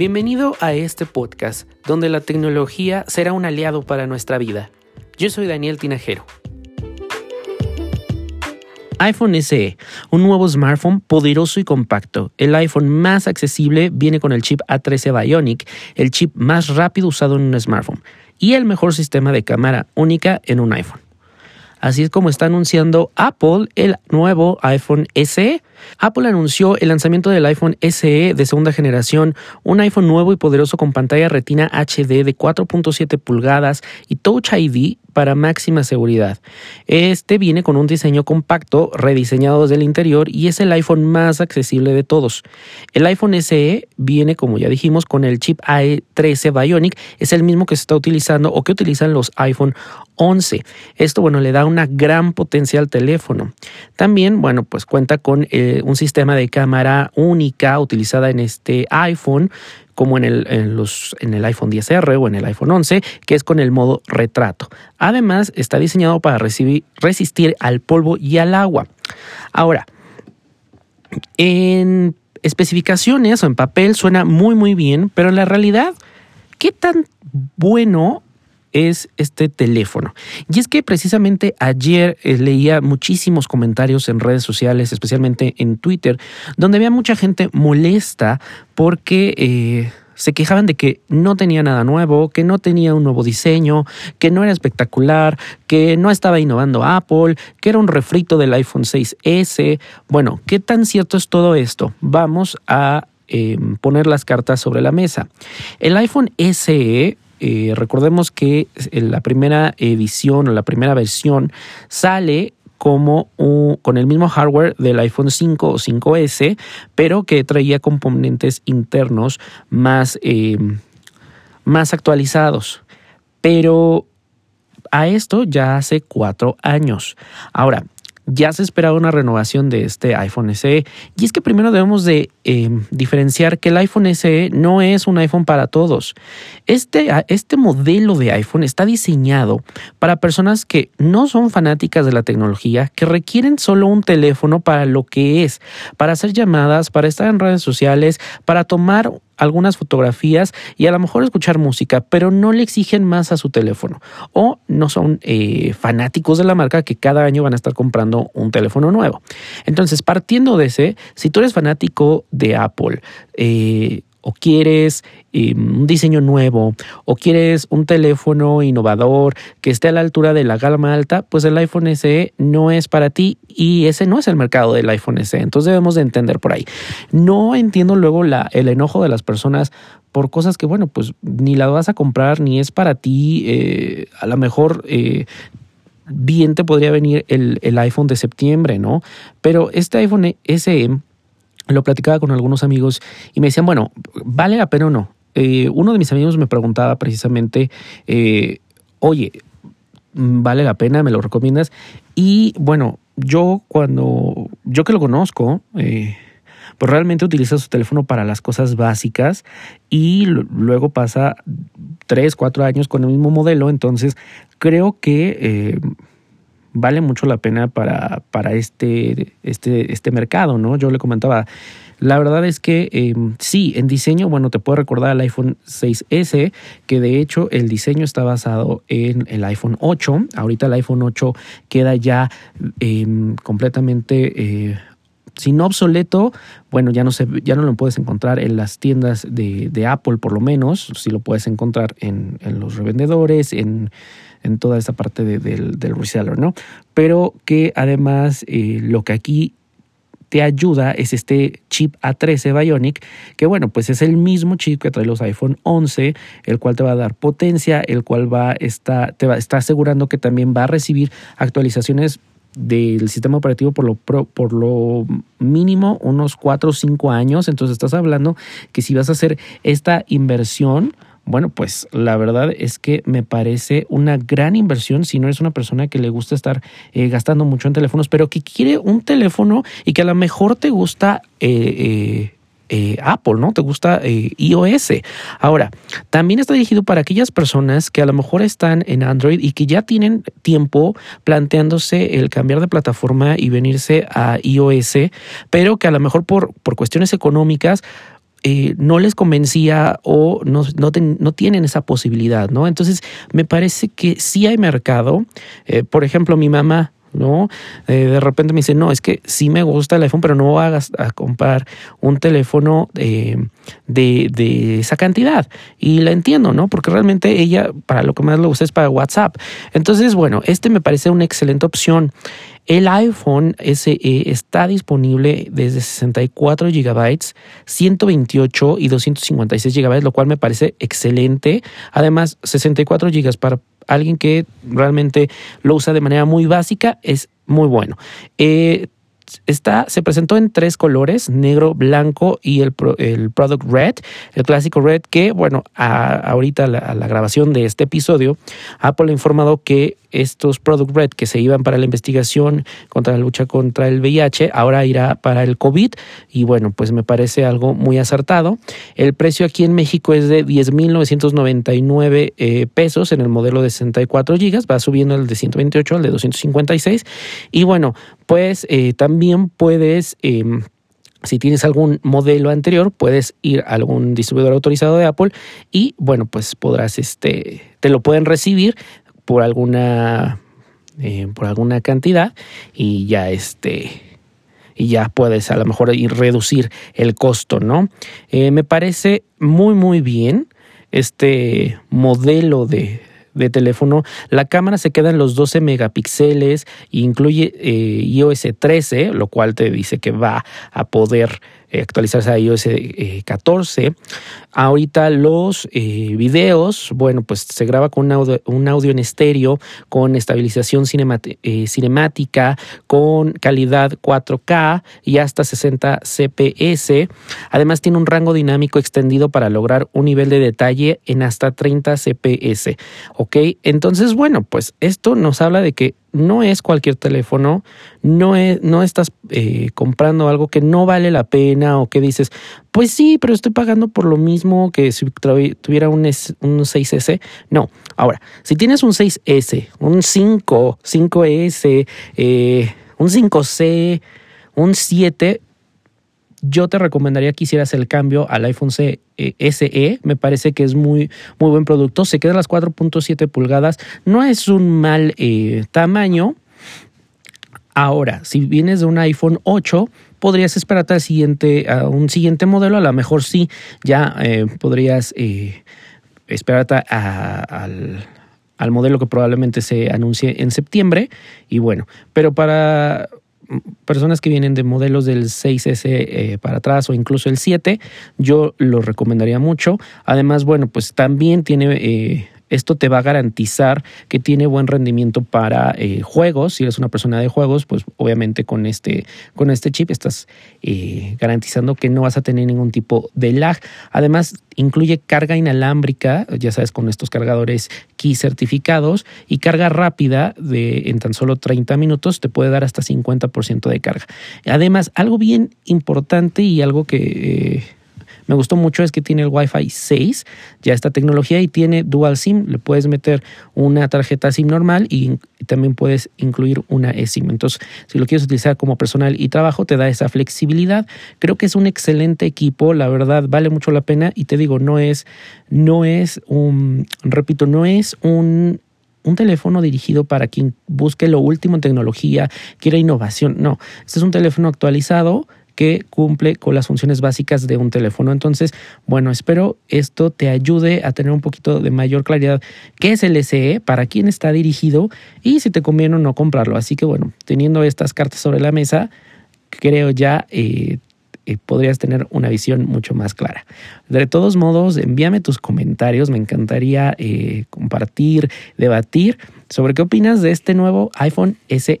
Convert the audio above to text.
Bienvenido a este podcast, donde la tecnología será un aliado para nuestra vida. Yo soy Daniel Tinajero. iPhone SE, un nuevo smartphone poderoso y compacto. El iPhone más accesible viene con el chip A13 Bionic, el chip más rápido usado en un smartphone, y el mejor sistema de cámara única en un iPhone. Así es como está anunciando Apple el nuevo iPhone SE. Apple anunció el lanzamiento del iPhone SE de segunda generación, un iPhone nuevo y poderoso con pantalla retina HD de 4.7 pulgadas y Touch ID para máxima seguridad. Este viene con un diseño compacto, rediseñado desde el interior y es el iPhone más accesible de todos. El iPhone SE viene, como ya dijimos, con el chip A13 Bionic, es el mismo que se está utilizando o que utilizan los iPhone 11. Esto, bueno, le da una gran potencia al teléfono. También, bueno, pues cuenta con eh, un sistema de cámara única utilizada en este iPhone como en el, los, en el iPhone 10R o en el iPhone 11, que es con el modo retrato. Además, está diseñado para resistir al polvo y al agua. Ahora, en especificaciones o en papel suena muy muy bien, pero en la realidad, ¿qué tan bueno es este teléfono. Y es que precisamente ayer eh, leía muchísimos comentarios en redes sociales, especialmente en Twitter, donde había mucha gente molesta porque... Eh, se quejaban de que no tenía nada nuevo, que no tenía un nuevo diseño, que no era espectacular, que no estaba innovando Apple, que era un refrito del iPhone 6S. Bueno, ¿qué tan cierto es todo esto? Vamos a em, poner las cartas sobre la mesa. El iPhone SE eh, recordemos que la primera edición o la primera versión sale como con el mismo hardware del iPhone 5 o 5S, pero que traía componentes internos más, eh, más actualizados. Pero a esto ya hace cuatro años. Ahora, ya se esperaba una renovación de este iPhone SE. Y es que primero debemos de em, diferenciar que el iPhone SE no es un iPhone para todos. Este, este modelo de iPhone está diseñado para personas que no son fanáticas de la tecnología, que requieren solo un teléfono para lo que es, para hacer llamadas, para estar en redes sociales, para tomar algunas fotografías y a lo mejor escuchar música, pero no le exigen más a su teléfono o no son eh, fanáticos de la marca que cada año van a estar comprando un teléfono nuevo. Entonces, partiendo de ese, si tú eres fanático de Apple, eh, o quieres un diseño nuevo o quieres un teléfono innovador que esté a la altura de la gama alta, pues el iPhone SE no es para ti y ese no es el mercado del iPhone SE. Entonces debemos de entender por ahí. No entiendo luego el enojo de las personas por cosas que, bueno, pues ni la vas a comprar ni es para ti. Eh, a lo mejor eh, bien te podría venir el, el, iPhone de septiembre, ¿no? Pero este iPhone SE lo platicaba con algunos amigos y me decían, bueno, ¿vale la pena o no? Eh, uno de mis amigos me preguntaba precisamente, eh, oye, ¿vale la pena? ¿Me lo recomiendas? Y bueno, yo cuando, yo que lo conozco, eh, pues realmente utiliza su teléfono para las cosas básicas y luego pasa tres, cuatro años con el mismo modelo, entonces creo que vale mucho la pena para, para este, este, este mercado, ¿no? Yo le comentaba, la verdad es que em, sí, en diseño, bueno, te puedo recordar el iPhone 6S, que de hecho el diseño está basado en el iPhone 8. Ahorita el iPhone 8 queda ya em, completamente... Eh, si no obsoleto, bueno, ya no, se, ya no lo puedes encontrar en las tiendas de, Apple, por lo menos. Si lo puedes encontrar en, en los revendedores, en, en toda esa parte del, del, reseller, ¿no? Pero que además eh, lo que aquí te ayuda es este chip A13 Bionic, que bueno, pues es el mismo chip que trae los iPhone 11, el cual te va a dar potencia, el cual va está, te va, está asegurando que también va a recibir actualizaciones del sistema operativo por lo, por lo mínimo unos 4 o 5 años. Entonces estás hablando que si vas a hacer esta inversión, bueno, pues la verdad es que me parece una gran inversión si no eres una persona que le gusta estar eh, gastando mucho en teléfonos, pero que quiere un teléfono y que a lo mejor te gusta... Eh, eh, Apple, ¿no? Te gusta iOS. Ahora, también está dirigido para aquellas personas que a lo mejor están en Android y que ya tienen tiempo planteándose el cambiar de plataforma y venirse a iOS, pero que a lo mejor por, por cuestiones económicas eh, no les convencía o no, no, tienen esa posibilidad, ¿no? Entonces, me parece que sí hay mercado. Eh, por ejemplo, mi mamá ¿no? Eh, de repente me dice, no, es que sí me gusta el iPhone, pero no voy a, comprar un teléfono de, de, esa cantidad. Y la entiendo, ¿no? Porque realmente ella, para lo que más le gusta es para WhatsApp. Entonces, bueno, este me parece una excelente opción. El iPhone SE está disponible desde 64 GB, 128 y 256 GB, lo cual me parece excelente. Además, 64 GB para alguien que realmente lo usa de manera muy básica es muy bueno. Eh, está, se presentó en tres colores, negro, blanco y el, el Product Red, el clásico Red, que bueno, ahorita a la grabación de este episodio, Apple ha informado que estos Product Red que se iban para la investigación contra la lucha contra el VIH, ahora irá para el COVID y bueno, pues me parece algo muy acertado. El precio aquí en México es de 10.999 eh, pesos en el modelo de 64 gigas, va subiendo el de 128 al de 256 y bueno, pues eh, también puedes... Em, si tienes algún modelo anterior, puedes ir a algún distribuidor autorizado de Apple y bueno, pues podrás, este, te lo pueden recibir por alguna, eh, por alguna cantidad y ya este y ya puedes a lo mejor ir reducir el costo, ¿no? Eh, me parece muy muy bien este modelo de, de teléfono, la cámara se queda en los 12 megapíxeles incluye eh, iOS 13, lo cual te dice que va a poder eh, actualizarse a iOS 14. Eh, Ahorita los eh, videos, bueno, pues se graba con un audio, un audio en estéreo, con estabilización cinemática, con calidad 4K y hasta 60 CPS. Además tiene un rango dinámico extendido para lograr un nivel de detalle en hasta 30 CPS. ¿Ok? Entonces, bueno, pues esto nos habla de que no es cualquier teléfono, no, es, no estás eh, comprando algo que no vale la pena o que dices, pues sí, pero estoy pagando por lo mismo que si tuviera un, un 6S. No, ahora, si tienes un 6S, un 5, 5S, eh, un 5C, un 7, yo te recomendaría que hicieras el cambio al iPhone eh, SE. Me parece que es muy, muy buen producto. Se queda las 4.7 pulgadas. No es un mal eh, tamaño. Ahora, si vienes de un iPhone 8, podrías esperarte al siguiente, a un siguiente modelo. A lo mejor sí, ya eh, podrías esperarte al, al modelo que probablemente se anuncie en septiembre. Y bueno, pero para personas que vienen de modelos del 6S eh, para atrás o incluso el 7, yo lo recomendaría mucho. Además, bueno, pues también tiene eh, esto te va a garantizar que tiene buen rendimiento para eh, juegos. Si eres una persona de juegos, pues obviamente con este, con este chip estás eh, garantizando que no vas a tener ningún tipo de lag. Además, incluye carga inalámbrica, ya sabes, con estos cargadores key certificados y carga rápida de en tan solo 30 minutos te puede dar hasta 50% de carga. Además, algo bien importante y algo que... Eh, me gustó mucho es que tiene el Wi-Fi 6, ya esta tecnología, y tiene dual SIM. Le puedes meter una tarjeta SIM normal y también puedes incluir una eSIM. Entonces, si lo quieres utilizar como personal y trabajo, te da esa flexibilidad. Creo que es un excelente equipo, la verdad, vale mucho la pena. Y te digo, no es, no es un, repito, no es un un teléfono dirigido para quien busque lo último en tecnología, quiera innovación. No, este es un teléfono actualizado que cumple con las funciones básicas de un teléfono. Entonces, bueno, espero esto te ayude a tener un poquito de mayor claridad qué es el SE, para quién está dirigido y si te conviene o no comprarlo. Así que bueno, teniendo estas cartas sobre la mesa, creo ya eh, eh, podrías tener una visión mucho más clara. De todos modos, envíame tus comentarios, me encantaría eh, compartir, debatir sobre qué opinas de este nuevo iPhone SE.